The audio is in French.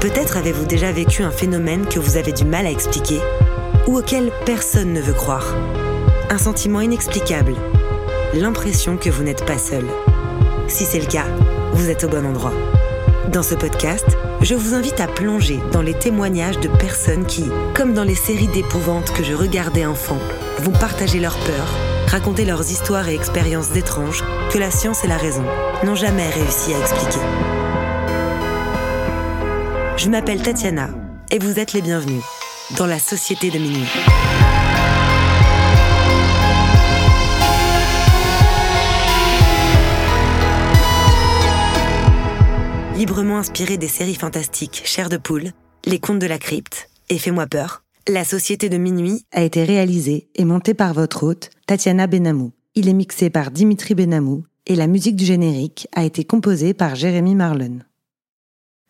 Peut-être avez-vous déjà vécu un phénomène que vous avez du mal à expliquer ou auquel personne ne veut croire. Un sentiment inexplicable, l'impression que vous n'êtes pas seul. Si c'est le cas, vous êtes au bon endroit. Dans ce podcast, je vous invite à plonger dans les témoignages de personnes qui, comme dans les séries d'épouvante que je regardais enfant, vont partager leurs peurs, raconter leurs histoires et expériences étranges que la science et la raison n'ont jamais réussi à expliquer. Je m'appelle Tatiana et vous êtes les bienvenus dans la Société de Minuit. Librement inspiré des séries fantastiques Chair de poule, Les contes de la crypte et Fais-moi peur, la Société de Minuit a été réalisé et monté par votre hôte, Tatiana Benamou. Il est mixé par Dimitri Benamou et la musique du générique a été composée par Jérémy Marlon.